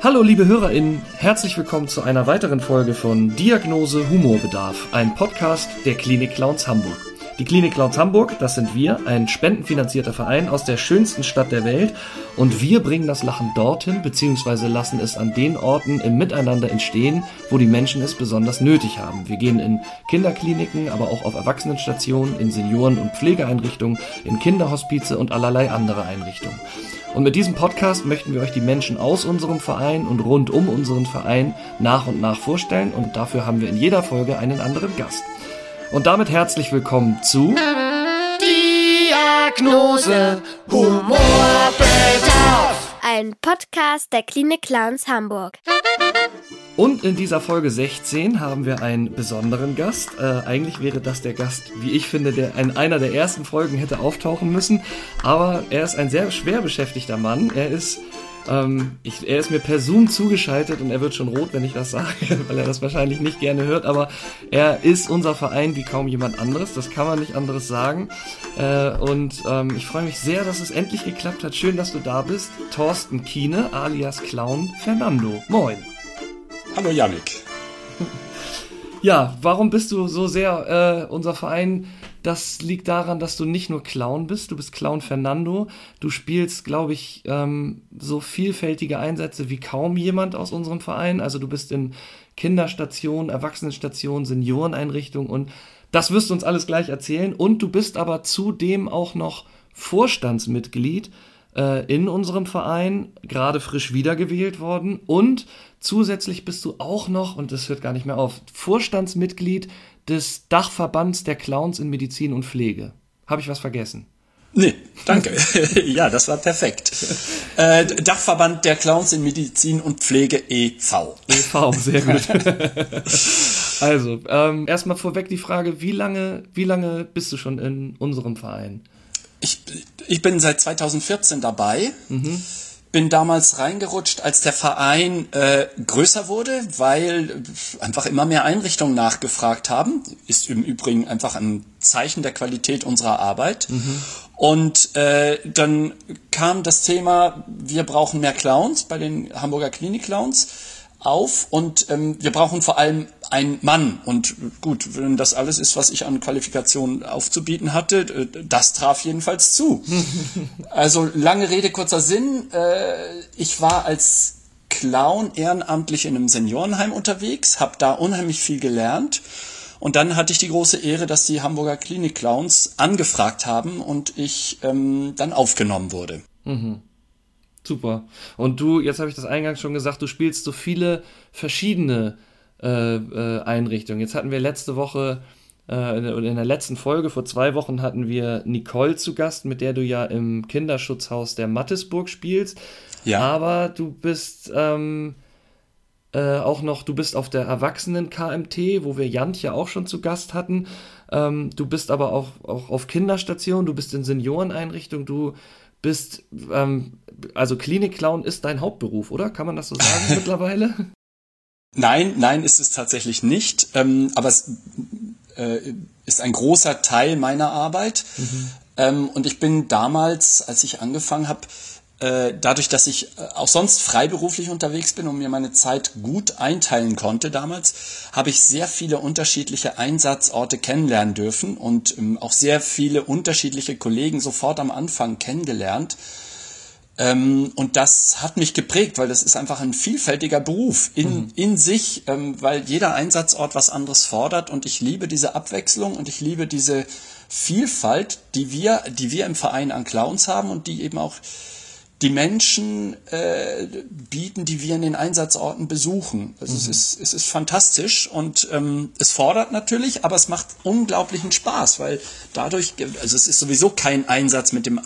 Hallo liebe HörerInnen, herzlich willkommen zu einer weiteren Folge von Diagnose Humorbedarf, ein Podcast der Klinik Clowns Hamburg. Die Klinik Clowns Hamburg, das sind wir, ein spendenfinanzierter Verein aus der schönsten Stadt der Welt und wir bringen das Lachen dorthin bzw. lassen es an den Orten im Miteinander entstehen, wo die Menschen es besonders nötig haben. Wir gehen in Kinderkliniken, aber auch auf Erwachsenenstationen, in Senioren- und Pflegeeinrichtungen, in Kinderhospize und allerlei andere Einrichtungen. Und mit diesem Podcast möchten wir euch die Menschen aus unserem Verein und rund um unseren Verein nach und nach vorstellen und dafür haben wir in jeder Folge einen anderen Gast. Und damit herzlich willkommen zu Diagnose Humorbedarf. Ein Podcast der Klinik Clowns Hamburg. Und in dieser Folge 16 haben wir einen besonderen Gast. Äh, eigentlich wäre das der Gast, wie ich finde, der in einer der ersten Folgen hätte auftauchen müssen. Aber er ist ein sehr schwer beschäftigter Mann. Er ist, ähm, ich, er ist mir per Zoom zugeschaltet und er wird schon rot, wenn ich das sage, weil er das wahrscheinlich nicht gerne hört. Aber er ist unser Verein wie kaum jemand anderes. Das kann man nicht anderes sagen. Äh, und ähm, ich freue mich sehr, dass es endlich geklappt hat. Schön, dass du da bist. Thorsten Kiene alias Clown Fernando. Moin. Hallo Yannick. Ja, warum bist du so sehr äh, unser Verein? Das liegt daran, dass du nicht nur Clown bist, du bist Clown Fernando. Du spielst, glaube ich, ähm, so vielfältige Einsätze wie kaum jemand aus unserem Verein. Also du bist in Kinderstationen, Erwachsenenstationen, Senioreneinrichtungen und das wirst du uns alles gleich erzählen. Und du bist aber zudem auch noch Vorstandsmitglied äh, in unserem Verein, gerade frisch wiedergewählt worden. Und zusätzlich bist du auch noch, und das hört gar nicht mehr auf, Vorstandsmitglied des Dachverbands der Clowns in Medizin und Pflege. Habe ich was vergessen? Nee, danke. ja, das war perfekt. Äh, Dachverband der Clowns in Medizin und Pflege e.V. e.V., sehr gut. also, ähm, erstmal vorweg die Frage, wie lange, wie lange bist du schon in unserem Verein? Ich, ich bin seit 2014 dabei. Mhm. Bin damals reingerutscht, als der Verein äh, größer wurde, weil einfach immer mehr Einrichtungen nachgefragt haben. Ist im Übrigen einfach ein Zeichen der Qualität unserer Arbeit. Mhm. Und äh, dann kam das Thema, wir brauchen mehr Clowns bei den Hamburger Klinik-Clowns auf und ähm, wir brauchen vor allem einen Mann. Und gut, wenn das alles ist, was ich an Qualifikationen aufzubieten hatte, äh, das traf jedenfalls zu. also lange Rede, kurzer Sinn. Äh, ich war als Clown ehrenamtlich in einem Seniorenheim unterwegs, habe da unheimlich viel gelernt. Und dann hatte ich die große Ehre, dass die Hamburger Klinik-Clowns angefragt haben und ich ähm, dann aufgenommen wurde. Mhm. Super. Und du, jetzt habe ich das eingangs schon gesagt, du spielst so viele verschiedene äh, äh, Einrichtungen. Jetzt hatten wir letzte Woche äh, in der letzten Folge vor zwei Wochen hatten wir Nicole zu Gast, mit der du ja im Kinderschutzhaus der Mattisburg spielst. Ja. Aber du bist ähm, äh, auch noch, du bist auf der Erwachsenen-KMT, wo wir Jantje auch schon zu Gast hatten. Ähm, du bist aber auch, auch auf Kinderstationen, du bist in Senioreneinrichtungen, du bist, ähm, also Klinik-Clown ist dein Hauptberuf, oder? Kann man das so sagen mittlerweile? Nein, nein, ist es tatsächlich nicht. Ähm, aber es äh, ist ein großer Teil meiner Arbeit. Mhm. Ähm, und ich bin damals, als ich angefangen habe, äh, dadurch, dass ich äh, auch sonst freiberuflich unterwegs bin und mir meine Zeit gut einteilen konnte damals, habe ich sehr viele unterschiedliche Einsatzorte kennenlernen dürfen und ähm, auch sehr viele unterschiedliche Kollegen sofort am Anfang kennengelernt. Ähm, und das hat mich geprägt, weil das ist einfach ein vielfältiger Beruf in, mhm. in sich, ähm, weil jeder Einsatzort was anderes fordert und ich liebe diese Abwechslung und ich liebe diese Vielfalt, die wir, die wir im Verein an Clowns haben und die eben auch die Menschen äh, bieten, die wir in den Einsatzorten besuchen. Also mhm. es, ist, es ist fantastisch und ähm, es fordert natürlich, aber es macht unglaublichen Spaß, weil dadurch, also es ist sowieso kein Einsatz mit dem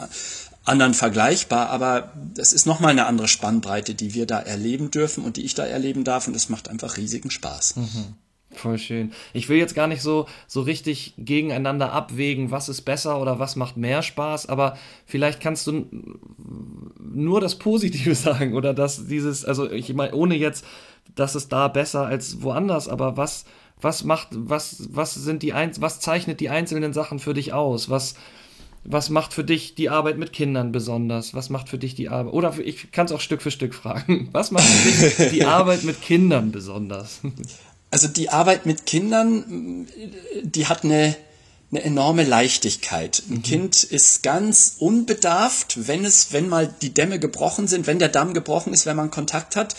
anderen vergleichbar, aber es ist nochmal eine andere Spannbreite, die wir da erleben dürfen und die ich da erleben darf und es macht einfach riesigen Spaß. Mhm. Voll schön. Ich will jetzt gar nicht so, so richtig gegeneinander abwägen, was ist besser oder was macht mehr Spaß, aber vielleicht kannst du nur das Positive sagen oder dass dieses, also ich meine, ohne jetzt, dass es da besser als woanders, aber was, was macht, was, was sind die, was zeichnet die einzelnen Sachen für dich aus? Was, was macht für dich die Arbeit mit Kindern besonders? Was macht für dich die Arbeit? Oder ich kann es auch Stück für Stück fragen. Was macht für dich die Arbeit mit Kindern besonders? Also die Arbeit mit Kindern, die hat eine, eine enorme Leichtigkeit. Ein mhm. Kind ist ganz unbedarft, wenn es, wenn mal die Dämme gebrochen sind, wenn der Damm gebrochen ist, wenn man Kontakt hat,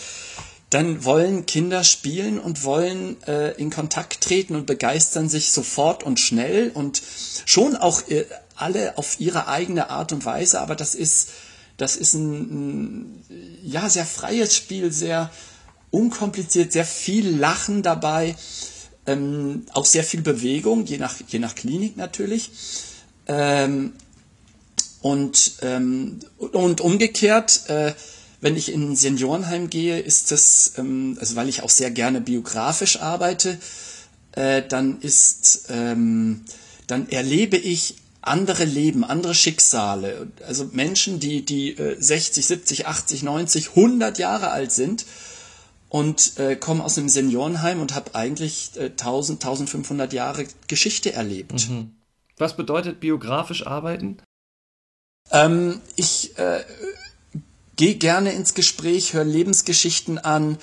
dann wollen Kinder spielen und wollen äh, in Kontakt treten und begeistern sich sofort und schnell und schon auch äh, alle auf ihre eigene Art und Weise, aber das ist, das ist ein, ein ja, sehr freies Spiel, sehr unkompliziert, sehr viel Lachen dabei, ähm, auch sehr viel Bewegung, je nach, je nach Klinik natürlich. Ähm, und, ähm, und umgekehrt, äh, wenn ich in ein Seniorenheim gehe, ist das, ähm, also weil ich auch sehr gerne biografisch arbeite, äh, dann ist, ähm, dann erlebe ich andere Leben, andere Schicksale. Also Menschen, die, die äh, 60, 70, 80, 90, 100 Jahre alt sind und äh, komme aus einem Seniorenheim und habe eigentlich äh, 1000, 1500 Jahre Geschichte erlebt. Mhm. Was bedeutet biografisch arbeiten? Ähm, ich äh, gehe gerne ins Gespräch, höre Lebensgeschichten an,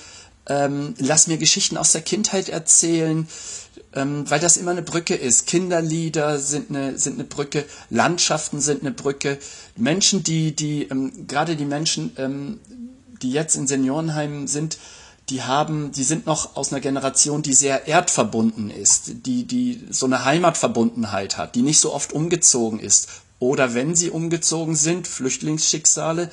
ähm, lass mir Geschichten aus der Kindheit erzählen, ähm, weil das immer eine Brücke ist. Kinderlieder sind eine, sind eine Brücke, Landschaften sind eine Brücke. Menschen, die, die, ähm, gerade die Menschen, ähm, die jetzt in Seniorenheimen sind, die haben, die sind noch aus einer Generation, die sehr erdverbunden ist, die, die so eine Heimatverbundenheit hat, die nicht so oft umgezogen ist. Oder wenn sie umgezogen sind, Flüchtlingsschicksale,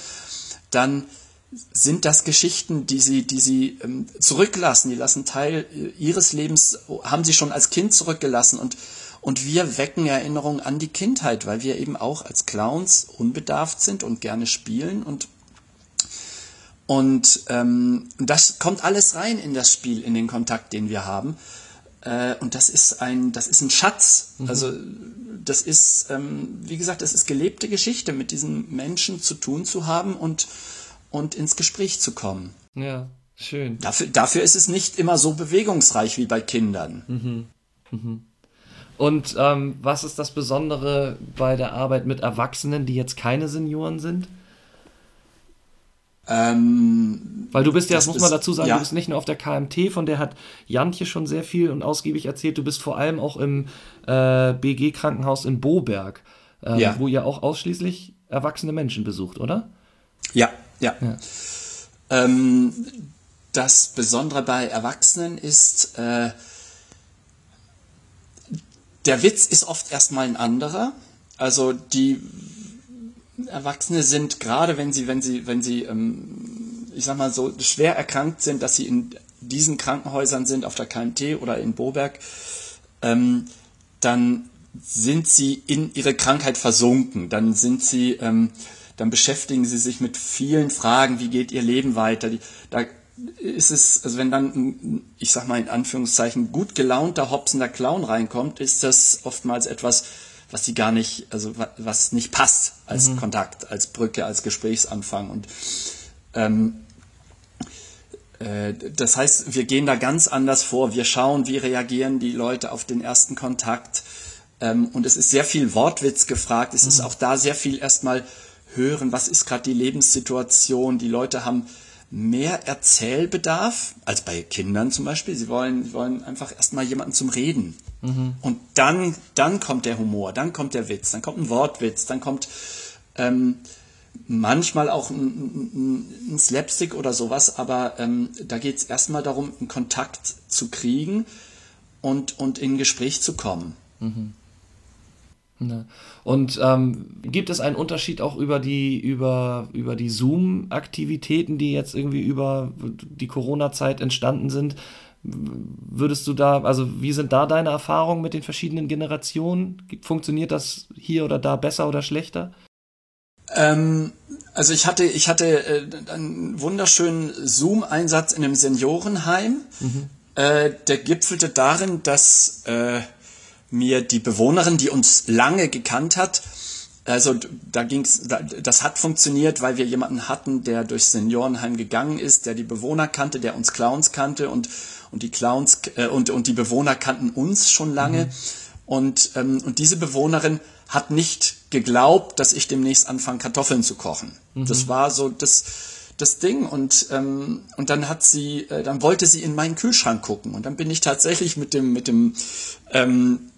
dann sind das Geschichten, die sie, die sie ähm, zurücklassen. Die lassen Teil äh, ihres Lebens, haben sie schon als Kind zurückgelassen und und wir wecken Erinnerungen an die Kindheit, weil wir eben auch als Clowns unbedarft sind und gerne spielen und und ähm, das kommt alles rein in das Spiel, in den Kontakt, den wir haben. Äh, und das ist ein, das ist ein Schatz. Mhm. Also das ist, ähm, wie gesagt, das ist gelebte Geschichte, mit diesen Menschen zu tun zu haben und, und ins Gespräch zu kommen. Ja, schön. Dafür, dafür ist es nicht immer so bewegungsreich wie bei Kindern. Mhm. Mhm. Und ähm, was ist das Besondere bei der Arbeit mit Erwachsenen, die jetzt keine Senioren sind? Ähm, Weil du bist ja, das, muss man dazu sagen, ja. du bist nicht nur auf der KMT, von der hat Jantje schon sehr viel und ausgiebig erzählt, du bist vor allem auch im äh, BG-Krankenhaus in Boberg, äh, ja. wo ihr auch ausschließlich erwachsene Menschen besucht, oder? Ja, ja. ja. Ähm, das Besondere bei Erwachsenen ist, äh, der Witz ist oft erstmal ein anderer. Also die Erwachsene sind, gerade wenn sie, wenn sie, wenn sie, ähm, ich sag mal so, schwer erkrankt sind, dass sie in diesen Krankenhäusern sind, auf der KMT oder in Boberg, ähm, dann sind sie in ihre Krankheit versunken. Dann sind sie, ähm, dann beschäftigen sie sich mit vielen Fragen, wie geht ihr Leben weiter. Die, da ist es, also wenn dann, ich sag mal in Anführungszeichen, gut gelaunter, hopsender Clown reinkommt, ist das oftmals etwas, was sie gar nicht, also was nicht passt als mhm. Kontakt, als Brücke, als Gesprächsanfang. Und ähm, äh, das heißt, wir gehen da ganz anders vor. Wir schauen, wie reagieren die Leute auf den ersten Kontakt. Ähm, und es ist sehr viel Wortwitz gefragt. Es mhm. ist auch da sehr viel erstmal hören, was ist gerade die Lebenssituation. Die Leute haben mehr Erzählbedarf als bei Kindern zum Beispiel. Sie wollen, sie wollen einfach erstmal jemanden zum Reden. Mhm. Und dann, dann kommt der Humor, dann kommt der Witz, dann kommt ein Wortwitz, dann kommt ähm, manchmal auch ein, ein, ein, Slapstick oder sowas, aber ähm, da geht es erstmal darum, einen Kontakt zu kriegen und, und in Gespräch zu kommen. Mhm. Ne. Und ähm, gibt es einen Unterschied auch über die, über, über die Zoom-Aktivitäten, die jetzt irgendwie über die Corona-Zeit entstanden sind? Würdest du da, also wie sind da deine Erfahrungen mit den verschiedenen Generationen? Funktioniert das hier oder da besser oder schlechter? Ähm, also ich hatte, ich hatte äh, einen wunderschönen Zoom-Einsatz in einem Seniorenheim. Mhm. Äh, der gipfelte darin, dass äh, mir die Bewohnerin, die uns lange gekannt hat, also da ging's, das hat funktioniert, weil wir jemanden hatten, der durchs Seniorenheim gegangen ist, der die Bewohner kannte, der uns Clowns kannte und und die Clowns äh, und und die Bewohner kannten uns schon lange mhm. und ähm, und diese Bewohnerin hat nicht geglaubt, dass ich demnächst anfange, Kartoffeln zu kochen. Mhm. Das war so das, das Ding und ähm, und dann hat sie, äh, dann wollte sie in meinen Kühlschrank gucken und dann bin ich tatsächlich mit dem mit dem ähm,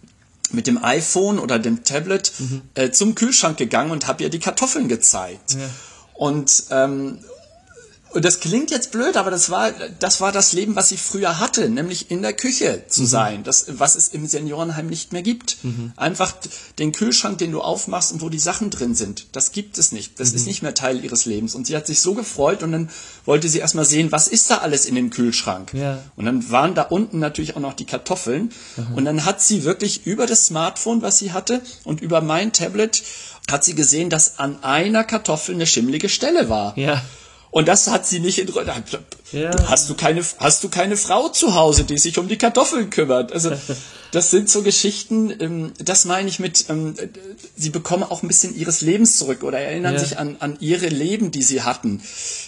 mit dem iPhone oder dem Tablet mhm. äh, zum Kühlschrank gegangen und habe ihr die Kartoffeln gezeigt. Ja. Und ähm, und das klingt jetzt blöd, aber das war, das war das Leben, was ich früher hatte, nämlich in der Küche zu mhm. sein, das, was es im Seniorenheim nicht mehr gibt. Mhm. Einfach den Kühlschrank, den du aufmachst und wo die Sachen drin sind, das gibt es nicht. Das mhm. ist nicht mehr Teil ihres Lebens. Und sie hat sich so gefreut und dann wollte sie erstmal sehen, was ist da alles in dem Kühlschrank? Ja. Und dann waren da unten natürlich auch noch die Kartoffeln. Und dann hat sie wirklich über das Smartphone, was sie hatte, und über mein Tablet hat sie gesehen, dass an einer Kartoffel eine schimmlige Stelle war. Ja. Und das hat sie nicht in ja. Hast du keine hast du keine Frau zu Hause, die sich um die Kartoffeln kümmert? Also das sind so Geschichten, ähm, das meine ich mit ähm, sie bekommen auch ein bisschen ihres Lebens zurück oder erinnern ja. sich an an ihre Leben, die sie hatten.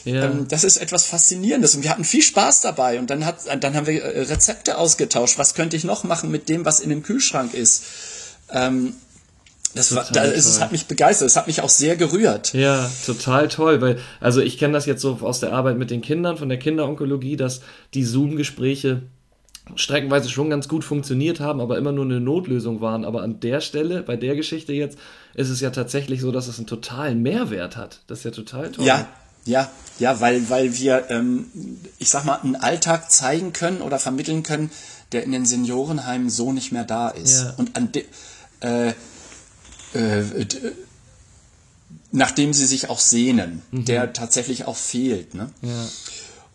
Ja. Ähm, das ist etwas faszinierendes und wir hatten viel Spaß dabei und dann hat dann haben wir äh, Rezepte ausgetauscht, was könnte ich noch machen mit dem, was in dem Kühlschrank ist. Das, war, da, es hat mich begeistert, es hat mich auch sehr gerührt. Ja, total toll, weil, also ich kenne das jetzt so aus der Arbeit mit den Kindern, von der Kinderonkologie, dass die Zoom-Gespräche streckenweise schon ganz gut funktioniert haben, aber immer nur eine Notlösung waren. Aber an der Stelle, bei der Geschichte jetzt, ist es ja tatsächlich so, dass es einen totalen Mehrwert hat. Das ist ja total toll. Ja, ja, ja, weil, weil wir, ähm, ich sag mal, einen Alltag zeigen können oder vermitteln können, der in den Seniorenheimen so nicht mehr da ist. Ja. Und an de, äh, äh, nachdem sie sich auch sehnen, mhm. der tatsächlich auch fehlt. Ne? Ja.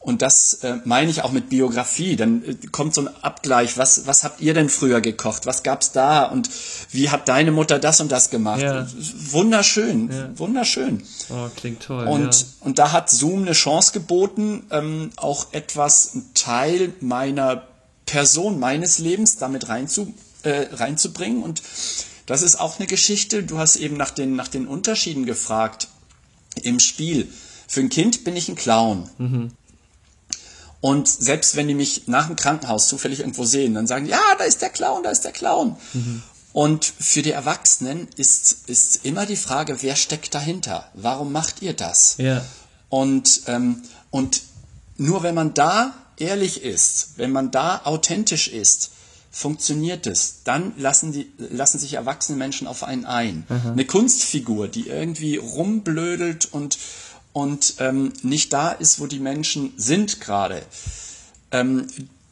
Und das äh, meine ich auch mit Biografie. Dann äh, kommt so ein Abgleich. Was, was habt ihr denn früher gekocht? Was gab's da? Und wie hat deine Mutter das und das gemacht? Ja. Wunderschön, ja. wunderschön. Oh, klingt toll. Und, ja. und da hat Zoom eine Chance geboten, ähm, auch etwas, ein Teil meiner Person, meines Lebens damit reinzu, äh, reinzubringen. Und das ist auch eine Geschichte. Du hast eben nach den, nach den Unterschieden gefragt im Spiel. Für ein Kind bin ich ein Clown. Mhm. Und selbst wenn die mich nach dem Krankenhaus zufällig irgendwo sehen, dann sagen, ja, da ist der Clown, da ist der Clown. Mhm. Und für die Erwachsenen ist, ist immer die Frage, wer steckt dahinter? Warum macht ihr das? Ja. Und, ähm, und nur wenn man da ehrlich ist, wenn man da authentisch ist, funktioniert es. Dann lassen, die, lassen sich erwachsene Menschen auf einen ein. Mhm. Eine Kunstfigur, die irgendwie rumblödelt und, und ähm, nicht da ist, wo die Menschen sind gerade, ähm,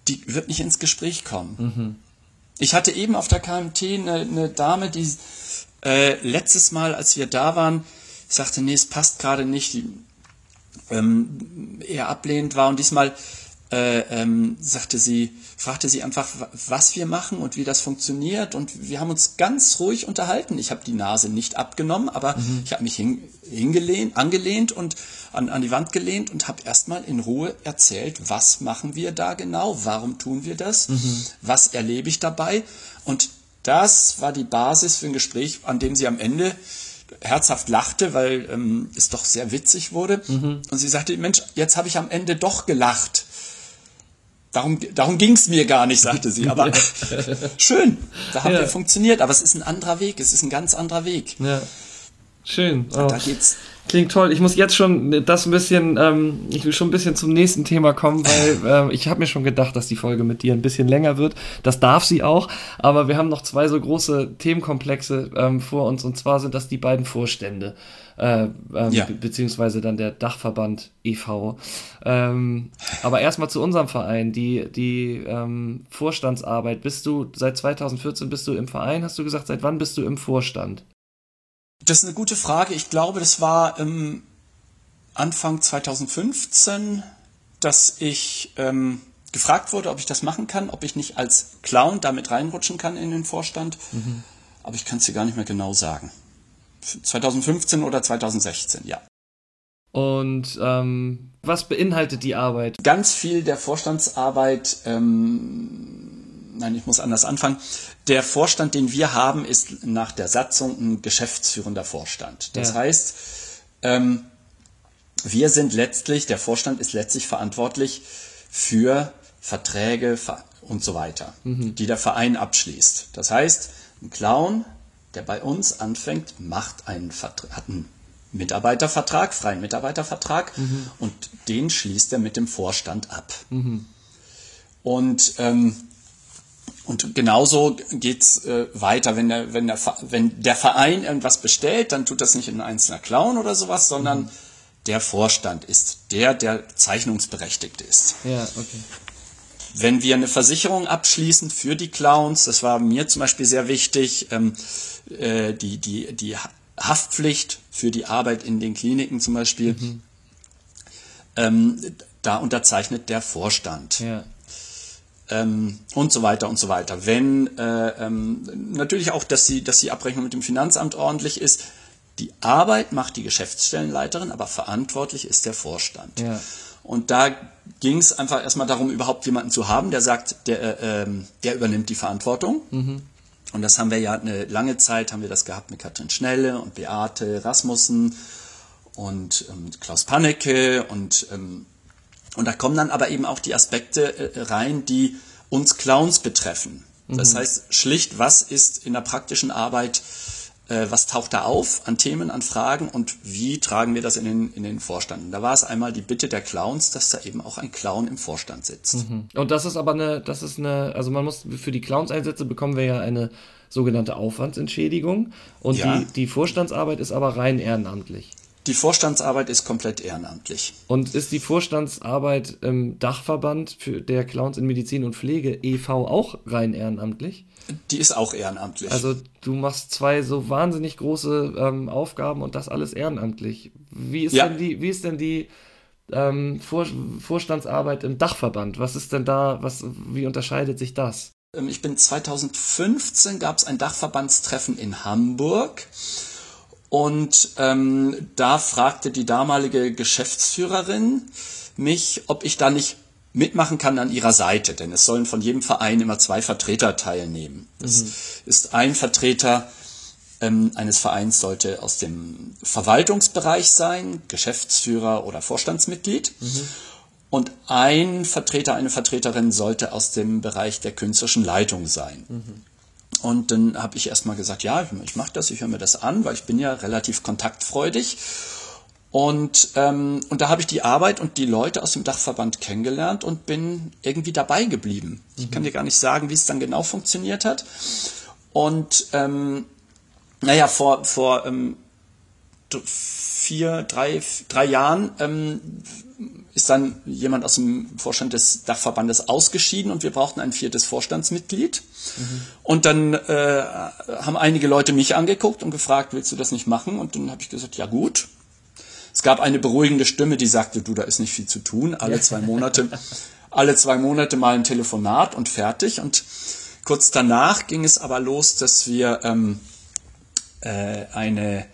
die wird nicht ins Gespräch kommen. Mhm. Ich hatte eben auf der KMT eine, eine Dame, die äh, letztes Mal, als wir da waren, sagte, nee, es passt gerade nicht, die ähm, eher ablehnend war und diesmal äh, ähm, sagte sie, fragte sie einfach, was wir machen und wie das funktioniert. Und wir haben uns ganz ruhig unterhalten. Ich habe die Nase nicht abgenommen, aber mhm. ich habe mich hin, hingelehnt, angelehnt und an, an die Wand gelehnt und habe erstmal in Ruhe erzählt, was machen wir da genau, warum tun wir das, mhm. was erlebe ich dabei. Und das war die Basis für ein Gespräch, an dem sie am Ende herzhaft lachte, weil ähm, es doch sehr witzig wurde. Mhm. Und sie sagte, Mensch, jetzt habe ich am Ende doch gelacht. Darum, darum ging es mir gar nicht, sagte sie. Aber schön, da haben ja. wir funktioniert. Aber es ist ein anderer Weg, es ist ein ganz anderer Weg. Ja. Schön. Oh. Da geht's. Klingt toll. Ich muss jetzt schon das ein bisschen, ähm, ich will schon ein bisschen zum nächsten Thema kommen, weil äh, ich habe mir schon gedacht, dass die Folge mit dir ein bisschen länger wird. Das darf sie auch. Aber wir haben noch zwei so große Themenkomplexe ähm, vor uns und zwar sind das die beiden Vorstände äh, ähm, ja. beziehungsweise dann der Dachverband e.V. Ähm, aber erstmal zu unserem Verein, die, die ähm, Vorstandsarbeit. Bist du seit 2014 bist du im Verein, hast du gesagt, seit wann bist du im Vorstand? Das ist eine gute Frage. Ich glaube, das war ähm, Anfang 2015, dass ich ähm, gefragt wurde, ob ich das machen kann, ob ich nicht als Clown damit reinrutschen kann in den Vorstand. Mhm. Aber ich kann es dir gar nicht mehr genau sagen. 2015 oder 2016, ja. Und ähm, was beinhaltet die Arbeit? Ganz viel der Vorstandsarbeit, ähm, nein, ich muss anders anfangen. Der Vorstand, den wir haben, ist nach der Satzung ein geschäftsführender Vorstand. Das ja. heißt, ähm, wir sind letztlich, der Vorstand ist letztlich verantwortlich für Verträge und so weiter, mhm. die der Verein abschließt. Das heißt, ein Clown der bei uns anfängt, macht einen Vertrag, hat einen Mitarbeitervertrag, freien Mitarbeitervertrag mhm. und den schließt er mit dem Vorstand ab. Mhm. Und ähm, und genauso geht's äh, weiter, wenn der, wenn, der, wenn der Verein irgendwas bestellt, dann tut das nicht ein einzelner Clown oder sowas, sondern mhm. der Vorstand ist der, der zeichnungsberechtigt ist. Ja, okay. Wenn wir eine Versicherung abschließen für die Clowns, das war mir zum Beispiel sehr wichtig, ähm, äh, die, die, die Haftpflicht für die Arbeit in den Kliniken zum Beispiel, mhm. ähm, da unterzeichnet der Vorstand. Ja ähm, und so weiter und so weiter. Wenn äh, ähm, natürlich auch, dass die, dass die Abrechnung mit dem Finanzamt ordentlich ist. Die Arbeit macht die Geschäftsstellenleiterin, aber verantwortlich ist der Vorstand. Ja. Und da ging es einfach erstmal darum, überhaupt jemanden zu haben, der sagt, der, äh, ähm, der übernimmt die Verantwortung. Mhm. Und das haben wir ja eine lange Zeit, haben wir das gehabt mit Katrin Schnelle und Beate Rasmussen und ähm, Klaus Pannecke und ähm, und da kommen dann aber eben auch die Aspekte äh, rein, die uns Clowns betreffen. Das mhm. heißt, schlicht, was ist in der praktischen Arbeit, äh, was taucht da auf an Themen, an Fragen und wie tragen wir das in den, in den Vorstand? Und da war es einmal die Bitte der Clowns, dass da eben auch ein Clown im Vorstand sitzt. Mhm. Und das ist aber eine, das ist eine, also man muss, für die Clowns-Einsätze bekommen wir ja eine sogenannte Aufwandsentschädigung und ja. die, die Vorstandsarbeit ist aber rein ehrenamtlich. Die Vorstandsarbeit ist komplett ehrenamtlich. Und ist die Vorstandsarbeit im Dachverband für der Clowns in Medizin und Pflege e.V. auch rein ehrenamtlich? Die ist auch ehrenamtlich. Also du machst zwei so wahnsinnig große ähm, Aufgaben und das alles ehrenamtlich. Wie ist ja. denn die, wie ist denn die ähm, Vor Vorstandsarbeit im Dachverband? Was ist denn da, was, wie unterscheidet sich das? Ähm, ich bin 2015 gab es ein Dachverbandstreffen in Hamburg. Und ähm, da fragte die damalige Geschäftsführerin mich, ob ich da nicht mitmachen kann an ihrer Seite, denn es sollen von jedem Verein immer zwei Vertreter teilnehmen. Das mhm. ist ein Vertreter ähm, eines Vereins sollte aus dem Verwaltungsbereich sein, Geschäftsführer oder Vorstandsmitglied. Mhm. Und ein Vertreter, eine Vertreterin sollte aus dem Bereich der künstlerischen Leitung sein. Mhm. Und dann habe ich erstmal gesagt, ja, ich mache das, ich höre mir das an, weil ich bin ja relativ kontaktfreudig. Und, ähm, und da habe ich die Arbeit und die Leute aus dem Dachverband kennengelernt und bin irgendwie dabei geblieben. Mhm. Ich kann dir gar nicht sagen, wie es dann genau funktioniert hat. Und ähm, naja, vor, vor ähm, vier, drei, drei Jahren ähm, ist dann jemand aus dem Vorstand des Dachverbandes ausgeschieden und wir brauchten ein viertes Vorstandsmitglied. Mhm. Und dann äh, haben einige Leute mich angeguckt und gefragt, willst du das nicht machen? Und dann habe ich gesagt, ja gut. Es gab eine beruhigende Stimme, die sagte, du, da ist nicht viel zu tun. Alle zwei Monate, alle zwei Monate mal ein Telefonat und fertig. Und kurz danach ging es aber los, dass wir ähm, äh, eine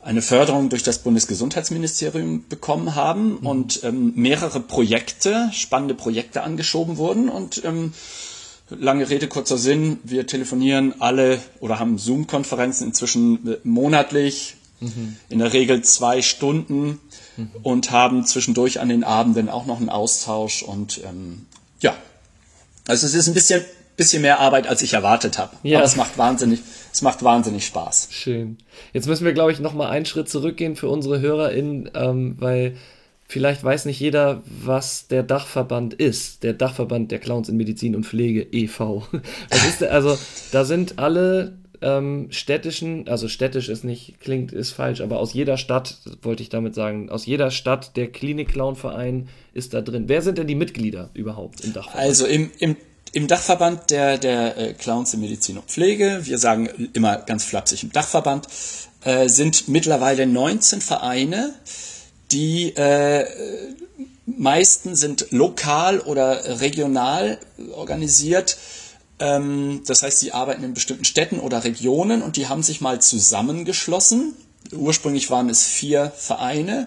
eine Förderung durch das Bundesgesundheitsministerium bekommen haben mhm. und ähm, mehrere Projekte, spannende Projekte angeschoben wurden und ähm, lange Rede, kurzer Sinn, wir telefonieren alle oder haben Zoom-Konferenzen inzwischen äh, monatlich, mhm. in der Regel zwei Stunden mhm. und haben zwischendurch an den Abenden auch noch einen Austausch und ähm, ja, also es ist ein bisschen bisschen mehr Arbeit, als ich erwartet habe. Ja. Aber es macht wahnsinnig, es macht wahnsinnig Spaß. Schön. Jetzt müssen wir, glaube ich, noch mal einen Schritt zurückgehen für unsere HörerInnen, ähm, weil vielleicht weiß nicht jeder, was der Dachverband ist. Der Dachverband der Clowns in Medizin und Pflege e.V. Was ist der? Also, da sind alle ähm, städtischen, also städtisch ist nicht, klingt, ist falsch, aber aus jeder Stadt, wollte ich damit sagen, aus jeder Stadt der Klinik-Clown-Verein ist da drin. Wer sind denn die Mitglieder überhaupt im Dachverband? Also im, im im Dachverband der, der äh, Clowns in Medizin und Pflege, wir sagen immer ganz flapsig im Dachverband, äh, sind mittlerweile 19 Vereine, die äh, meisten sind lokal oder regional organisiert. Ähm, das heißt, sie arbeiten in bestimmten Städten oder Regionen und die haben sich mal zusammengeschlossen. Ursprünglich waren es vier Vereine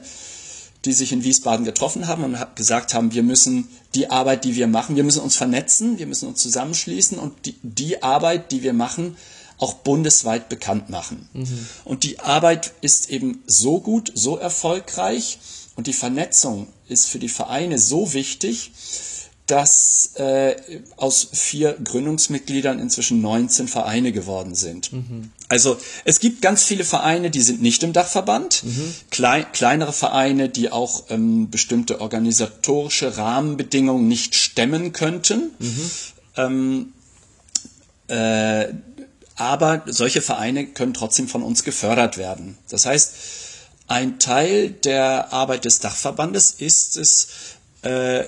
die sich in Wiesbaden getroffen haben und gesagt haben, wir müssen die Arbeit, die wir machen, wir müssen uns vernetzen, wir müssen uns zusammenschließen und die, die Arbeit, die wir machen, auch bundesweit bekannt machen. Mhm. Und die Arbeit ist eben so gut, so erfolgreich und die Vernetzung ist für die Vereine so wichtig, dass äh, aus vier Gründungsmitgliedern inzwischen 19 Vereine geworden sind. Mhm. Also es gibt ganz viele Vereine, die sind nicht im Dachverband, mhm. Klei kleinere Vereine, die auch ähm, bestimmte organisatorische Rahmenbedingungen nicht stemmen könnten. Mhm. Ähm, äh, aber solche Vereine können trotzdem von uns gefördert werden. Das heißt, ein Teil der Arbeit des Dachverbandes ist es, äh,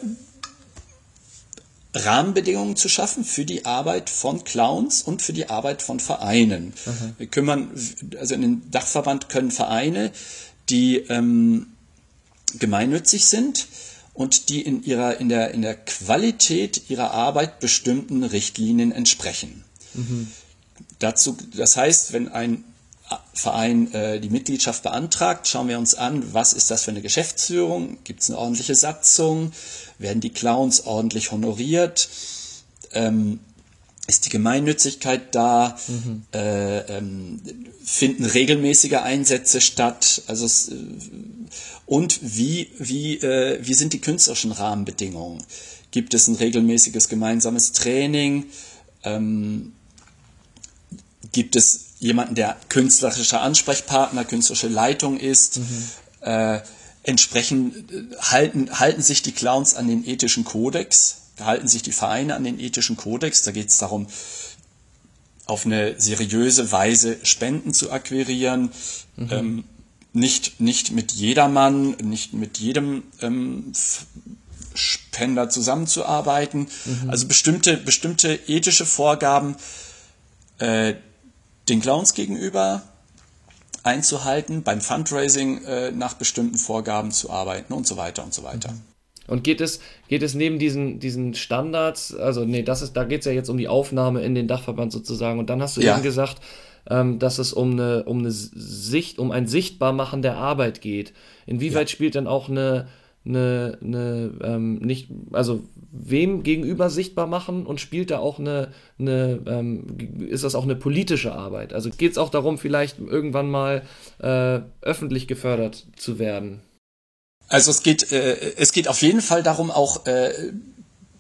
Rahmenbedingungen zu schaffen für die Arbeit von Clowns und für die Arbeit von Vereinen. Mhm. Wir kümmern, also in den Dachverband können Vereine, die ähm, gemeinnützig sind und die in ihrer in der in der Qualität ihrer Arbeit bestimmten Richtlinien entsprechen. Mhm. Dazu, das heißt, wenn ein Verein äh, die Mitgliedschaft beantragt, schauen wir uns an, was ist das für eine Geschäftsführung, gibt es eine ordentliche Satzung, werden die Clowns ordentlich honoriert, ähm, ist die Gemeinnützigkeit da, mhm. äh, ähm, finden regelmäßige Einsätze statt, also äh, und wie, wie, äh, wie sind die künstlerischen Rahmenbedingungen? Gibt es ein regelmäßiges gemeinsames Training? Ähm, gibt es jemanden, der künstlerischer Ansprechpartner, künstlerische Leitung ist. Mhm. Äh, entsprechend äh, halten, halten sich die Clowns an den ethischen Kodex, halten sich die Vereine an den ethischen Kodex. Da geht es darum, auf eine seriöse Weise Spenden zu akquirieren. Mhm. Ähm, nicht, nicht mit jedermann, nicht mit jedem ähm, Spender zusammenzuarbeiten. Mhm. Also bestimmte, bestimmte ethische Vorgaben, äh, den Clowns gegenüber einzuhalten, beim Fundraising äh, nach bestimmten Vorgaben zu arbeiten und so weiter und so weiter. Mhm. Und geht es, geht es neben diesen, diesen Standards, also nee, das ist, da geht es ja jetzt um die Aufnahme in den Dachverband sozusagen. Und dann hast du ja. eben gesagt, ähm, dass es um eine, um eine Sicht, um ein Sichtbarmachen der Arbeit geht. Inwieweit ja. spielt dann auch eine, eine, eine ähm, nicht, also wem gegenüber sichtbar machen und spielt da auch eine, eine ähm, ist das auch eine politische Arbeit? Also geht es auch darum, vielleicht irgendwann mal äh, öffentlich gefördert zu werden? Also es geht, äh, es geht auf jeden Fall darum, auch äh,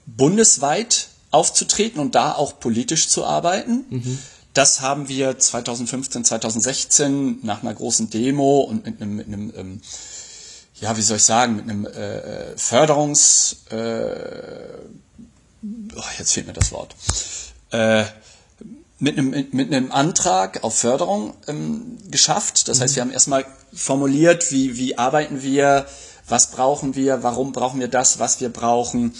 bundesweit aufzutreten und da auch politisch zu arbeiten. Mhm. Das haben wir 2015, 2016 nach einer großen Demo und mit einem, mit einem ähm, ja, wie soll ich sagen, mit einem äh, Förderungs, äh, oh, jetzt fehlt mir das Wort, äh, mit einem, mit einem Antrag auf Förderung ähm, geschafft. Das mhm. heißt, wir haben erstmal formuliert, wie, wie arbeiten wir, was brauchen wir, warum brauchen wir das, was wir brauchen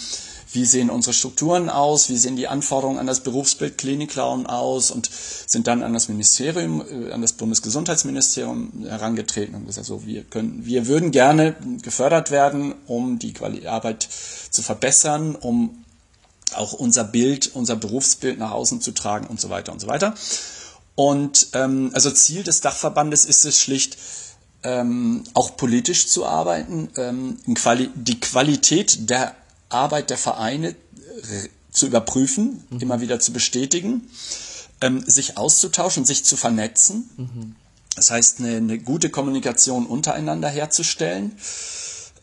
wie sehen unsere Strukturen aus, wie sehen die Anforderungen an das Berufsbild Klinikclown aus und sind dann an das Ministerium, äh, an das Bundesgesundheitsministerium herangetreten und gesagt, so, wir können, wir würden gerne gefördert werden, um die Arbeit zu verbessern, um auch unser Bild, unser Berufsbild nach außen zu tragen und so weiter und so weiter. Und ähm, also Ziel des Dachverbandes ist es schlicht, ähm, auch politisch zu arbeiten, ähm, Quali die Qualität der Arbeit der Vereine äh, zu überprüfen, mhm. immer wieder zu bestätigen, ähm, sich auszutauschen, sich zu vernetzen. Mhm. Das heißt, eine, eine, gute Kommunikation untereinander herzustellen.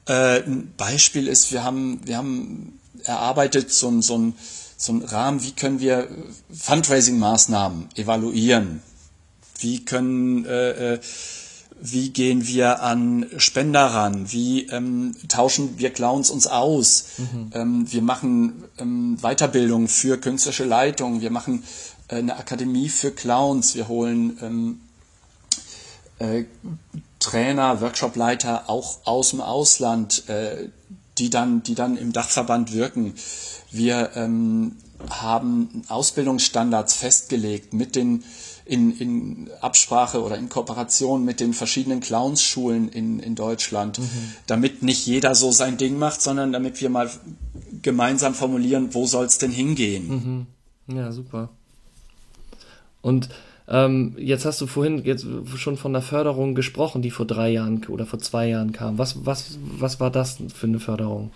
Äh, ein Beispiel ist, wir haben, wir haben erarbeitet so ein, so ein, so ein Rahmen, wie können wir Fundraising-Maßnahmen evaluieren? Wie können äh, äh wie gehen wir an Spender ran, wie ähm, tauschen wir Clowns uns aus, mhm. ähm, wir machen ähm, Weiterbildung für künstlerische Leitung, wir machen äh, eine Akademie für Clowns, wir holen ähm, äh, Trainer, Workshopleiter auch aus dem Ausland, äh, die dann, die dann im Dachverband wirken. Wir ähm, haben Ausbildungsstandards festgelegt mit den in, in Absprache oder in Kooperation mit den verschiedenen Clownsschulen in, in Deutschland, mhm. damit nicht jeder so sein Ding macht, sondern damit wir mal gemeinsam formulieren, wo soll es denn hingehen. Mhm. Ja, super. Und ähm, jetzt hast du vorhin jetzt schon von der Förderung gesprochen, die vor drei Jahren oder vor zwei Jahren kam. Was, was, was war das für eine Förderung?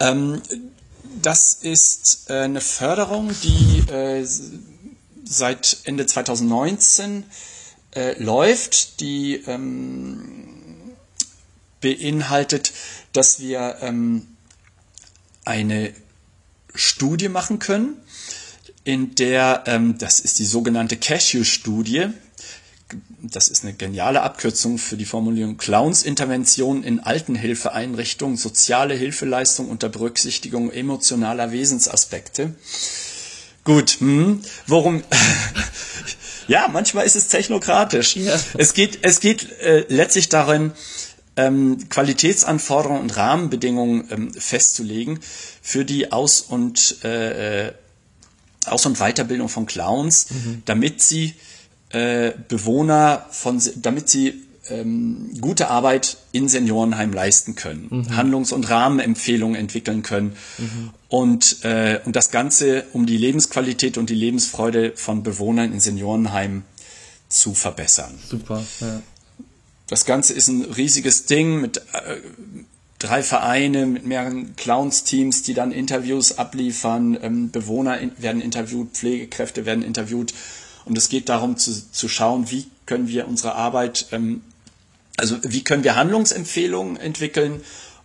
Ähm, das ist äh, eine Förderung, die äh, seit Ende 2019 äh, läuft, die ähm, beinhaltet, dass wir ähm, eine Studie machen können, in der, ähm, das ist die sogenannte Cashew-Studie, das ist eine geniale Abkürzung für die Formulierung Clowns-Intervention in Altenhilfeeinrichtungen, soziale Hilfeleistung unter Berücksichtigung emotionaler Wesensaspekte. Gut, hm, worum? ja, manchmal ist es technokratisch. Ja. Es geht, es geht äh, letztlich darin, ähm, Qualitätsanforderungen und Rahmenbedingungen ähm, festzulegen für die Aus- und äh, äh Aus- und Weiterbildung von Clowns, mhm. damit sie äh, Bewohner von, damit sie ähm, gute Arbeit in Seniorenheim leisten können, mhm. Handlungs- und Rahmenempfehlungen entwickeln können mhm. und, äh, und das Ganze, um die Lebensqualität und die Lebensfreude von Bewohnern in Seniorenheim zu verbessern. Super. Ja. Das Ganze ist ein riesiges Ding mit äh, drei Vereine, mit mehreren Clowns-Teams, die dann Interviews abliefern, ähm, Bewohner in, werden interviewt, Pflegekräfte werden interviewt und es geht darum zu, zu schauen, wie können wir unsere Arbeit, ähm, also wie können wir Handlungsempfehlungen entwickeln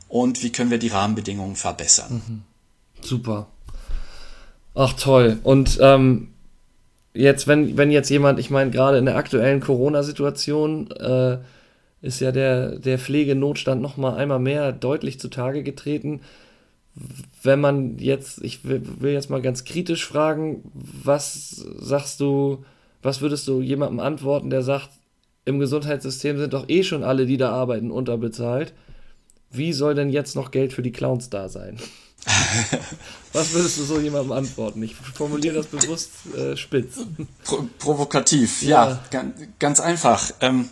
und wie können wir die Rahmenbedingungen verbessern. Mhm. Super. Ach toll. Und ähm, jetzt, wenn, wenn jetzt jemand, ich meine, gerade in der aktuellen Corona-Situation äh, ist ja der, der Pflegenotstand noch mal einmal mehr deutlich zutage getreten. Wenn man jetzt, ich will, will jetzt mal ganz kritisch fragen, was sagst du, was würdest du jemandem antworten, der sagt, im Gesundheitssystem sind doch eh schon alle, die da arbeiten, unterbezahlt. Wie soll denn jetzt noch Geld für die Clowns da sein? Was würdest du so jemandem antworten? Ich formuliere das bewusst äh, spitz. Pro provokativ, ja, ja ganz, ganz, einfach. Ähm,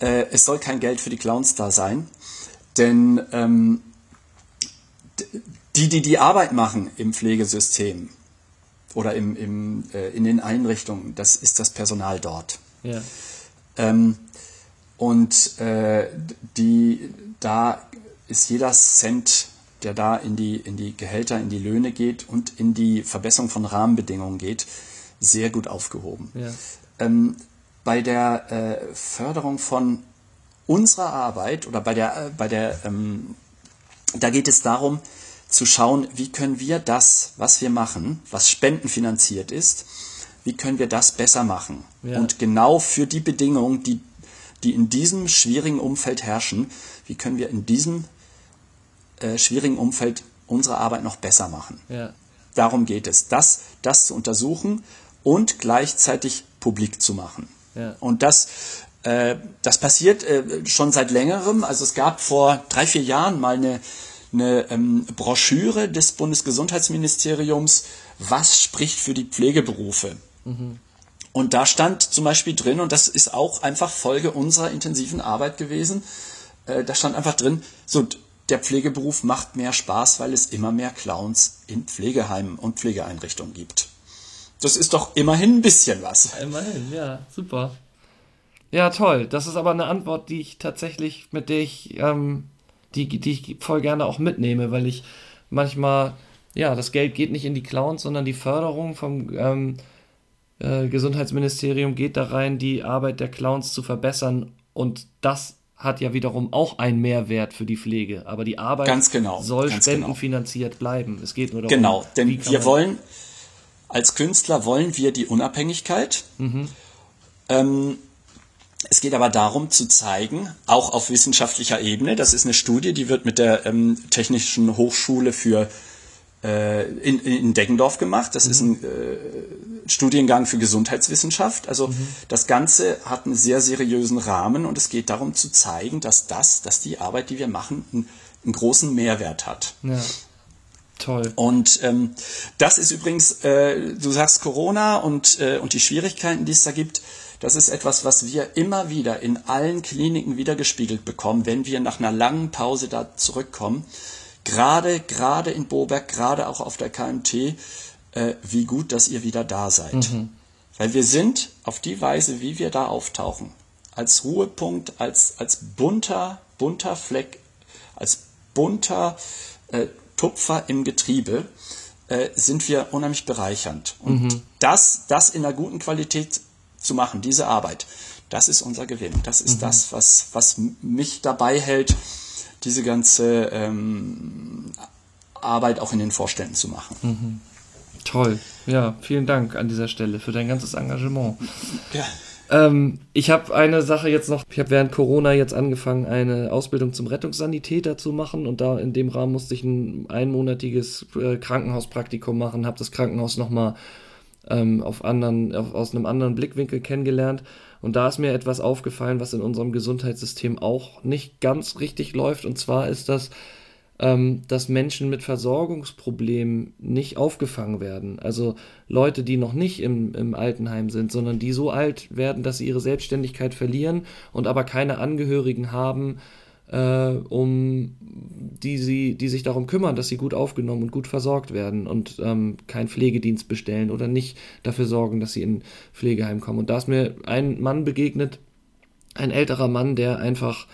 äh, es soll kein Geld für die Clowns da sein, denn ähm, die, die die Arbeit machen im Pflegesystem, oder im, im, äh, in den Einrichtungen, das ist das Personal dort. Ja. Ähm, und äh, die, da ist jeder Cent, der da in die, in die Gehälter, in die Löhne geht und in die Verbesserung von Rahmenbedingungen geht, sehr gut aufgehoben. Ja. Ähm, bei der äh, Förderung von unserer Arbeit oder bei der, äh, bei der ähm, da geht es darum, zu schauen, wie können wir das, was wir machen, was spendenfinanziert ist, wie können wir das besser machen. Ja. Und genau für die Bedingungen, die, die in diesem schwierigen Umfeld herrschen, wie können wir in diesem äh, schwierigen Umfeld unsere Arbeit noch besser machen. Ja. Darum geht es, das, das zu untersuchen und gleichzeitig publik zu machen. Ja. Und das, äh, das passiert äh, schon seit längerem. Also es gab vor drei, vier Jahren mal eine eine ähm, Broschüre des Bundesgesundheitsministeriums, was spricht für die Pflegeberufe. Und da stand zum Beispiel drin, und das ist auch einfach Folge unserer intensiven Arbeit gewesen, äh, da stand einfach drin, so der Pflegeberuf macht mehr Spaß, weil es immer mehr Clowns in Pflegeheimen und Pflegeeinrichtungen gibt. Das ist doch immerhin ein bisschen was. Immerhin, ja, super. Ja, toll. Das ist aber eine Antwort, die ich tatsächlich, mit der ich ähm, die, die ich voll gerne auch mitnehme, weil ich manchmal, ja, das Geld geht nicht in die Clowns, sondern die Förderung vom ähm, äh, Gesundheitsministerium geht da rein, die Arbeit der Clowns zu verbessern und das hat ja wiederum auch einen Mehrwert für die Pflege. Aber die Arbeit genau, soll spendenfinanziert genau. bleiben. Es geht nur darum. Genau, denn wir wollen, als Künstler wollen wir die Unabhängigkeit. Mhm. Ähm, es geht aber darum zu zeigen, auch auf wissenschaftlicher Ebene, das ist eine Studie, die wird mit der ähm, Technischen Hochschule für in, in Deggendorf gemacht. Das mhm. ist ein äh, Studiengang für Gesundheitswissenschaft. Also mhm. das Ganze hat einen sehr seriösen Rahmen und es geht darum zu zeigen, dass das, dass die Arbeit, die wir machen, einen, einen großen Mehrwert hat. Ja. Toll. Und ähm, das ist übrigens, äh, du sagst Corona und, äh, und die Schwierigkeiten, die es da gibt. Das ist etwas, was wir immer wieder in allen Kliniken wiedergespiegelt bekommen, wenn wir nach einer langen Pause da zurückkommen. Gerade, gerade in Boberg, gerade auch auf der KMT, äh, wie gut, dass ihr wieder da seid. Mhm. Weil wir sind auf die Weise, wie wir da auftauchen, als Ruhepunkt, als, als bunter, bunter Fleck, als bunter äh, Tupfer im Getriebe, äh, sind wir unheimlich bereichernd. Und mhm. das, das in einer guten Qualität zu machen, diese Arbeit, das ist unser Gewinn. Das ist mhm. das, was, was mich dabei hält, diese ganze ähm, Arbeit auch in den Vorständen zu machen. Mhm. Toll. Ja, vielen Dank an dieser Stelle für dein ganzes Engagement. Ja. Ähm, ich habe eine Sache jetzt noch. Ich habe während Corona jetzt angefangen, eine Ausbildung zum Rettungssanitäter zu machen und da in dem Rahmen musste ich ein einmonatiges äh, Krankenhauspraktikum machen, habe das Krankenhaus nochmal ähm, auf anderen, auf, aus einem anderen Blickwinkel kennengelernt. Und da ist mir etwas aufgefallen, was in unserem Gesundheitssystem auch nicht ganz richtig läuft. Und zwar ist das, ähm, dass Menschen mit Versorgungsproblemen nicht aufgefangen werden. Also Leute, die noch nicht im, im Altenheim sind, sondern die so alt werden, dass sie ihre Selbstständigkeit verlieren und aber keine Angehörigen haben, äh, um die sie, die sich darum kümmern, dass sie gut aufgenommen und gut versorgt werden und ähm, keinen Pflegedienst bestellen oder nicht dafür sorgen, dass sie in Pflegeheim kommen. Und da ist mir ein Mann begegnet, ein älterer Mann, der einfach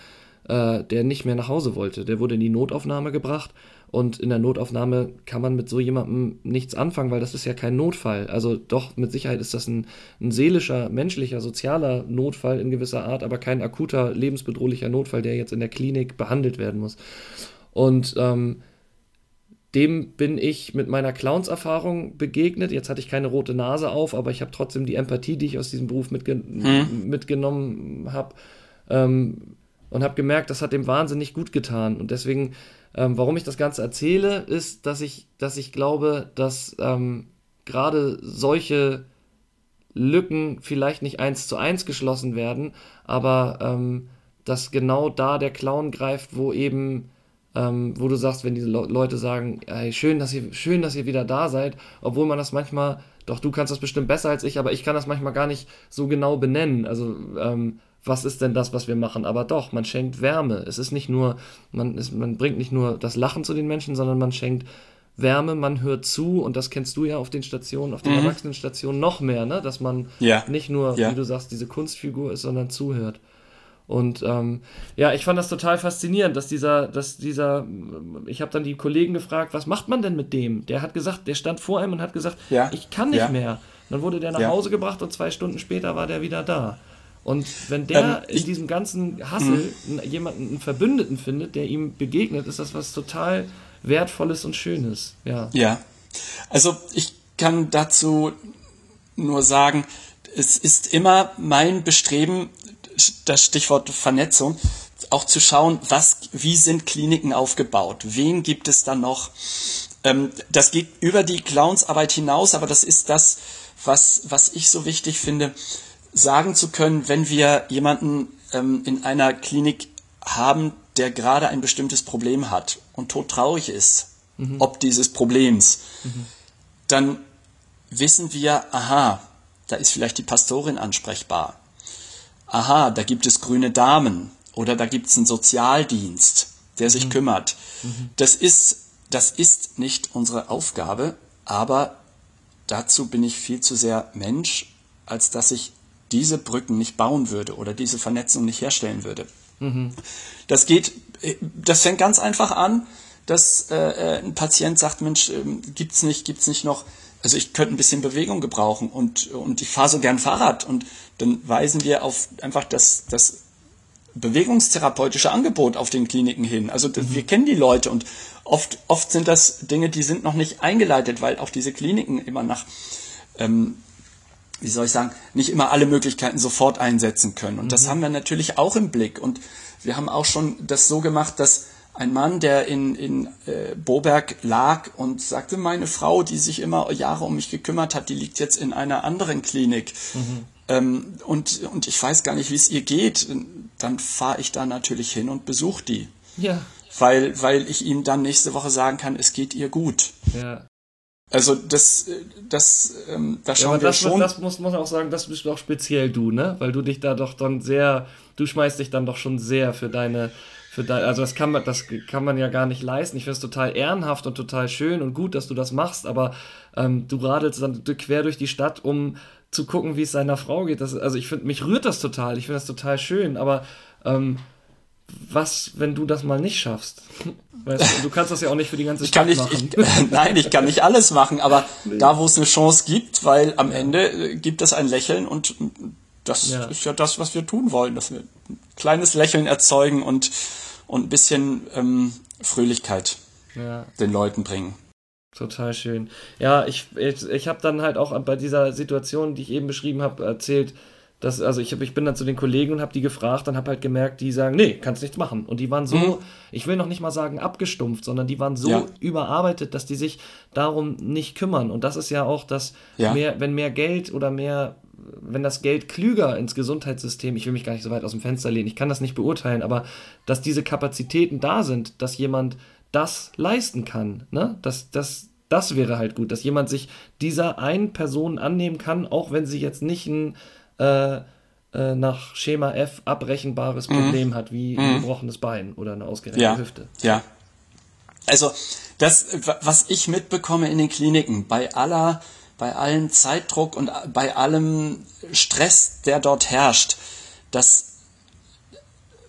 äh, der nicht mehr nach Hause wollte. Der wurde in die Notaufnahme gebracht und in der Notaufnahme kann man mit so jemandem nichts anfangen, weil das ist ja kein Notfall. Also doch, mit Sicherheit ist das ein, ein seelischer, menschlicher, sozialer Notfall in gewisser Art, aber kein akuter, lebensbedrohlicher Notfall, der jetzt in der Klinik behandelt werden muss. Und ähm, dem bin ich mit meiner Clowns-Erfahrung begegnet. Jetzt hatte ich keine rote Nase auf, aber ich habe trotzdem die Empathie, die ich aus diesem Beruf mitge hm. mitgenommen habe, ähm, und habe gemerkt, das hat dem wahnsinnig gut getan. Und deswegen, ähm, warum ich das Ganze erzähle, ist, dass ich, dass ich glaube, dass ähm, gerade solche Lücken vielleicht nicht eins zu eins geschlossen werden, aber ähm, dass genau da der Clown greift, wo eben ähm, wo du sagst, wenn diese Le Leute sagen, ey, schön, dass ihr, schön, dass ihr wieder da seid, obwohl man das manchmal, doch du kannst das bestimmt besser als ich, aber ich kann das manchmal gar nicht so genau benennen. Also ähm, was ist denn das, was wir machen? Aber doch, man schenkt Wärme. Es ist nicht nur, man, ist, man bringt nicht nur das Lachen zu den Menschen, sondern man schenkt Wärme, man hört zu und das kennst du ja auf den Stationen, auf den mhm. Erwachsenenstationen noch mehr, ne? dass man ja. nicht nur, ja. wie du sagst, diese Kunstfigur ist, sondern zuhört. Und ähm, ja, ich fand das total faszinierend, dass dieser, dass dieser, ich habe dann die Kollegen gefragt, was macht man denn mit dem? Der hat gesagt, der stand vor einem und hat gesagt, ja. ich kann nicht mehr. Dann wurde der nach Hause gebracht und zwei Stunden später war der wieder da. Und wenn der ähm, in diesem ganzen Hassel mhm. jemanden, einen Verbündeten findet, der ihm begegnet, ist das was total Wertvolles und Schönes. Ja. Ja. Also ich kann dazu nur sagen, es ist immer mein Bestreben, das Stichwort Vernetzung, auch zu schauen, was, wie sind Kliniken aufgebaut? Wen gibt es da noch? Ähm, das geht über die Clownsarbeit hinaus, aber das ist das, was, was ich so wichtig finde sagen zu können, wenn wir jemanden ähm, in einer Klinik haben, der gerade ein bestimmtes Problem hat und todtraurig ist, mhm. ob dieses Problems, mhm. dann wissen wir, aha, da ist vielleicht die Pastorin ansprechbar. Aha, da gibt es grüne Damen oder da gibt es einen Sozialdienst, der sich mhm. kümmert. Mhm. Das ist, das ist nicht unsere Aufgabe, aber dazu bin ich viel zu sehr Mensch, als dass ich diese Brücken nicht bauen würde oder diese Vernetzung nicht herstellen würde. Mhm. Das geht, das fängt ganz einfach an, dass äh, äh ein Patient sagt, Mensch, äh, gibt's nicht, gibt's nicht noch, also ich könnte ein bisschen Bewegung gebrauchen und, und ich fahre so gern Fahrrad und dann weisen wir auf einfach das, das bewegungstherapeutische Angebot auf den Kliniken hin. Also mhm. wir kennen die Leute und oft, oft sind das Dinge, die sind noch nicht eingeleitet, weil auch diese Kliniken immer nach ähm, wie soll ich sagen, nicht immer alle Möglichkeiten sofort einsetzen können. Und mhm. das haben wir natürlich auch im Blick. Und wir haben auch schon das so gemacht, dass ein Mann, der in, in äh, Boberg lag und sagte, meine Frau, die sich immer Jahre um mich gekümmert hat, die liegt jetzt in einer anderen Klinik. Mhm. Ähm, und, und ich weiß gar nicht, wie es ihr geht. Dann fahre ich da natürlich hin und besuche die. Ja. Weil, weil ich ihm dann nächste Woche sagen kann, es geht ihr gut. Ja. Also das, das, ähm, da schauen ja, wir das, schon. Das muss man auch sagen, das bist doch speziell du, ne? Weil du dich da doch dann sehr, du schmeißt dich dann doch schon sehr für deine, für dein, also das kann man, das kann man ja gar nicht leisten. Ich finde es total ehrenhaft und total schön und gut, dass du das machst, aber ähm, du radelst dann quer durch die Stadt, um zu gucken, wie es seiner Frau geht. Das, also ich finde, mich rührt das total. Ich finde das total schön, aber ähm, was, wenn du das mal nicht schaffst? Weißt du, du kannst das ja auch nicht für die ganze Stadt ich machen. Ich, nein, ich kann nicht alles machen, aber nee. da, wo es eine Chance gibt, weil am Ende äh, gibt es ein Lächeln und das ja. ist ja das, was wir tun wollen, dass wir ein kleines Lächeln erzeugen und, und ein bisschen ähm, Fröhlichkeit. ja. den Leuten bringen. Total schön. Ja, ich, ich, ich habe dann halt auch bei dieser Situation, die ich eben beschrieben habe, erzählt, dass, also ich, hab, ich bin dann zu den Kollegen und habe die gefragt und habe halt gemerkt, die sagen, nee, kannst nichts machen. Und die waren so, mhm. ich will noch nicht mal sagen abgestumpft, sondern die waren so ja. überarbeitet, dass die sich darum nicht kümmern. Und das ist ja auch das, ja. mehr, wenn mehr Geld oder mehr, wenn das Geld klüger ins Gesundheitssystem, ich will mich gar nicht so weit aus dem Fenster lehnen, ich kann das nicht beurteilen, aber dass diese Kapazitäten da sind, dass jemand das leisten kann, ne? Dass, dass, das wäre halt gut, dass jemand sich dieser einen Person annehmen kann, auch wenn sie jetzt nicht ein äh, äh, nach Schema F abrechenbares mhm. Problem hat, wie ein mhm. gebrochenes Bein oder eine ausgerenkte ja. Hüfte. Ja. Also, das, was ich mitbekomme in den Kliniken, bei aller, bei allem Zeitdruck und bei allem Stress, der dort herrscht, dass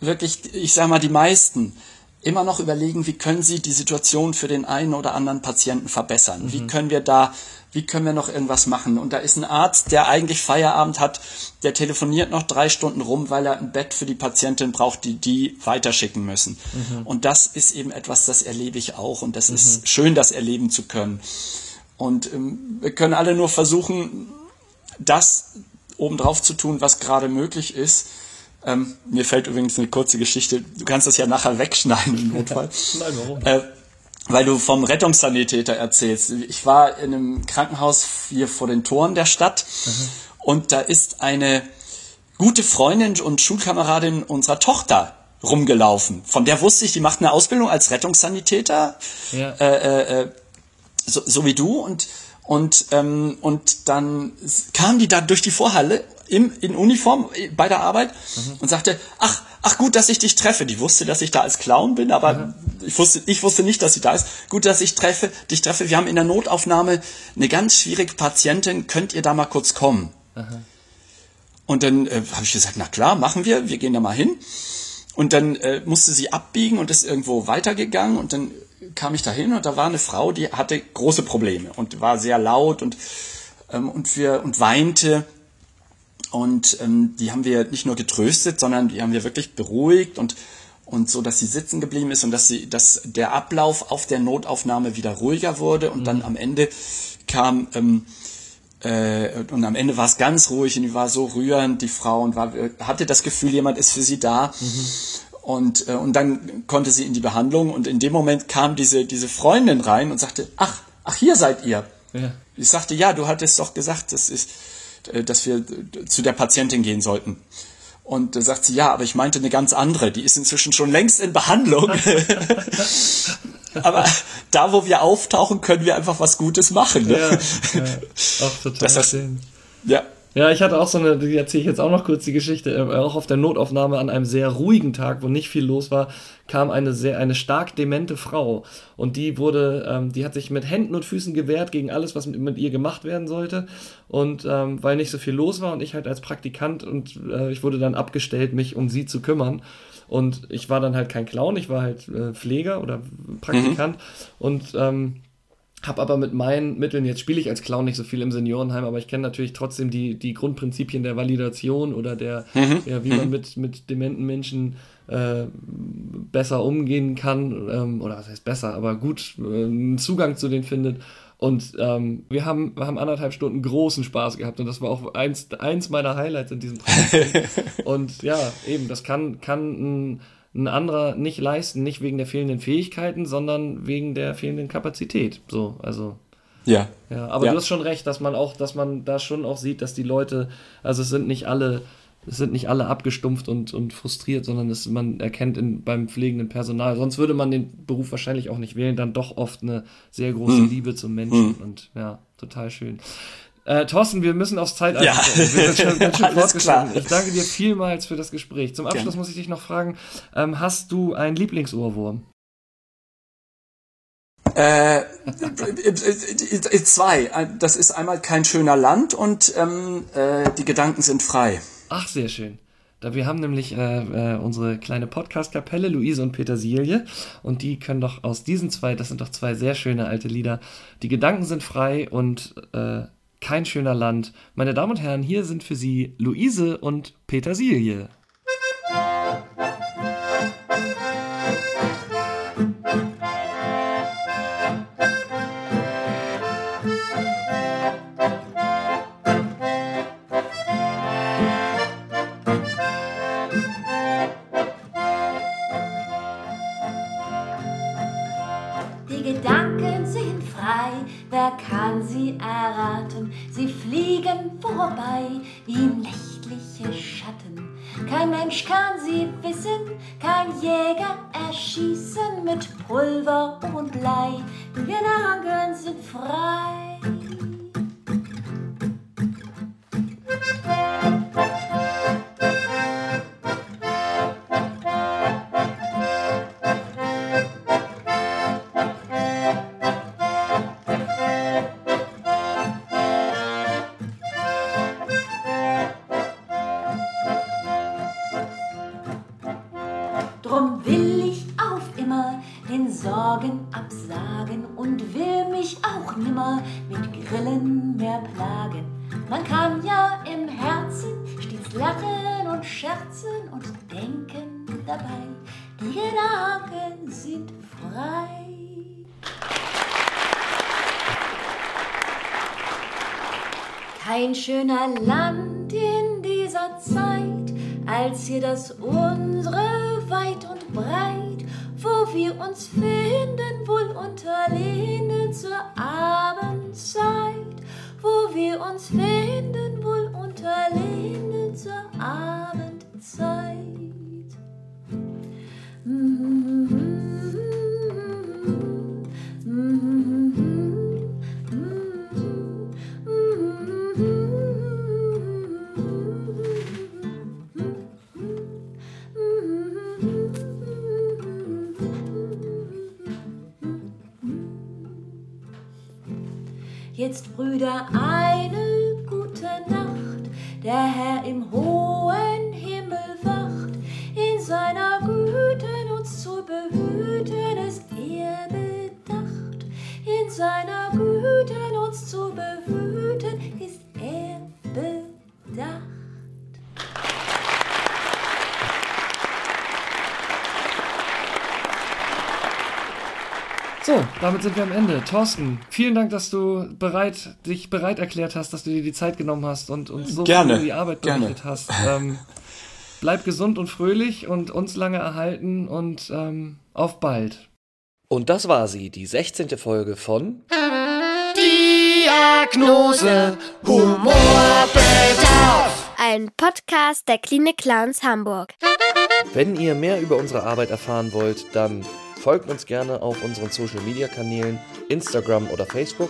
wirklich, ich sag mal, die meisten immer noch überlegen, wie können sie die Situation für den einen oder anderen Patienten verbessern? Mhm. Wie können wir da wie können wir noch irgendwas machen? Und da ist ein Arzt, der eigentlich Feierabend hat, der telefoniert noch drei Stunden rum, weil er ein Bett für die Patientin braucht, die die weiterschicken müssen. Mhm. Und das ist eben etwas, das erlebe ich auch. Und das mhm. ist schön, das erleben zu können. Und ähm, wir können alle nur versuchen, das obendrauf zu tun, was gerade möglich ist. Ähm, mir fällt übrigens eine kurze Geschichte. Du kannst das ja nachher wegschneiden im Notfall. Nein, warum? Äh, weil du vom Rettungssanitäter erzählst. Ich war in einem Krankenhaus hier vor den Toren der Stadt mhm. und da ist eine gute Freundin und Schulkameradin unserer Tochter rumgelaufen. Von der wusste ich, die macht eine Ausbildung als Rettungssanitäter, ja. äh, äh, so, so wie du und und ähm, und dann kam die da durch die Vorhalle im, in Uniform bei der Arbeit mhm. und sagte, ach ach gut, dass ich dich treffe. Die wusste, dass ich da als Clown bin, aber mhm. ich, wusste, ich wusste nicht, dass sie da ist. Gut, dass ich treffe, dich treffe. Wir haben in der Notaufnahme eine ganz schwierige Patientin. Könnt ihr da mal kurz kommen? Mhm. Und dann äh, habe ich gesagt, na klar, machen wir. Wir gehen da mal hin. Und dann äh, musste sie abbiegen und ist irgendwo weitergegangen. Und dann kam ich da hin und da war eine Frau, die hatte große Probleme und war sehr laut und, ähm, und, wir, und weinte. Und ähm, die haben wir nicht nur getröstet, sondern die haben wir wirklich beruhigt und, und so, dass sie sitzen geblieben ist und dass, sie, dass der Ablauf auf der Notaufnahme wieder ruhiger wurde. Und mhm. dann am Ende kam, ähm, äh, und am Ende war es ganz ruhig und die war so rührend, die Frau, und war, hatte das Gefühl, jemand ist für sie da. Mhm. Und, äh, und dann konnte sie in die Behandlung und in dem Moment kam diese, diese Freundin rein und sagte, ach, ach, hier seid ihr. Ja. Ich sagte, ja, du hattest doch gesagt, das ist, dass wir zu der Patientin gehen sollten. Und da sagt sie, ja, aber ich meinte eine ganz andere, die ist inzwischen schon längst in Behandlung. aber da, wo wir auftauchen, können wir einfach was Gutes machen. Ne? Ja, ja, auch total das heißt, Ja, ja, ich hatte auch so eine, die erzähle ich jetzt auch noch kurz die Geschichte, äh, auch auf der Notaufnahme an einem sehr ruhigen Tag, wo nicht viel los war, kam eine sehr, eine stark demente Frau. Und die wurde, ähm, die hat sich mit Händen und Füßen gewehrt gegen alles, was mit, mit ihr gemacht werden sollte. Und ähm, weil nicht so viel los war und ich halt als Praktikant und äh, ich wurde dann abgestellt, mich um sie zu kümmern. Und ich war dann halt kein Clown, ich war halt äh, Pfleger oder Praktikant. Mhm. und ähm, habe aber mit meinen Mitteln, jetzt spiele ich als Clown nicht so viel im Seniorenheim, aber ich kenne natürlich trotzdem die, die Grundprinzipien der Validation oder der, mhm. ja, wie man mhm. mit, mit dementen Menschen äh, besser umgehen kann, ähm, oder was heißt besser, aber gut äh, einen Zugang zu denen findet. Und ähm, wir, haben, wir haben anderthalb Stunden großen Spaß gehabt und das war auch eins, eins meiner Highlights in diesem Projekt. und ja, eben, das kann, kann ein ein anderer nicht leisten, nicht wegen der fehlenden Fähigkeiten, sondern wegen der fehlenden Kapazität. So, also. Ja. Ja, aber ja. du hast schon recht, dass man auch, dass man da schon auch sieht, dass die Leute, also es sind nicht alle, es sind nicht alle abgestumpft und, und frustriert, sondern es, man erkennt in, beim pflegenden Personal, sonst würde man den Beruf wahrscheinlich auch nicht wählen, dann doch oft eine sehr große hm. Liebe zum Menschen hm. und ja, total schön. Äh, Thorsten, wir müssen aufs Zeitalter ja. kommen. Wir sind schon ganz schön fortgeschritten. Ich danke dir vielmals für das Gespräch. Zum Abschluss Gerne. muss ich dich noch fragen, ähm, hast du einen Lieblingsohrwurm? Äh, zwei. Das ist einmal kein schöner Land und ähm, äh, die Gedanken sind frei. Ach, sehr schön. Da wir haben nämlich äh, äh, unsere kleine Podcast-Kapelle, Luise und Petersilie, und die können doch aus diesen zwei, das sind doch zwei sehr schöne alte Lieder. Die Gedanken sind frei und äh, kein schöner Land. Meine Damen und Herren, hier sind für Sie Luise und Petersilie. Vorbei wie nächtliche Schatten. Kein Mensch kann sie wissen, kein Jäger erschießen mit Pulver und Blei. Die Gedanken sind frei. Schöner Land in dieser Zeit, als hier das unsere weit und breit, wo wir uns finden, wohl unter Linden zur Abendzeit, wo wir uns finden, wohl unter Linden zur Abendzeit. Jetzt, Brüder, eine gute Nacht. Der Herr im hohen damit sind wir am Ende. Thorsten, vielen Dank, dass du bereit, dich bereit erklärt hast, dass du dir die Zeit genommen hast und uns so Gerne, die Arbeit gerne. berichtet hast. Ähm, bleib gesund und fröhlich und uns lange erhalten und ähm, auf bald. Und das war sie, die 16. Folge von Diagnose Humorbedarf. Ein Podcast der Klinik Clowns Hamburg. Wenn ihr mehr über unsere Arbeit erfahren wollt, dann folgt uns gerne auf unseren Social Media Kanälen, Instagram oder Facebook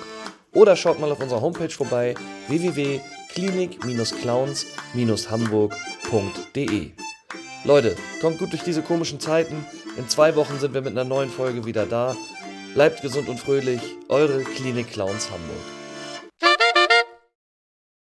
oder schaut mal auf unserer Homepage vorbei www.klinik-clowns-hamburg.de. Leute, kommt gut durch diese komischen Zeiten. In zwei Wochen sind wir mit einer neuen Folge wieder da. Bleibt gesund und fröhlich. Eure Klinik Clowns Hamburg.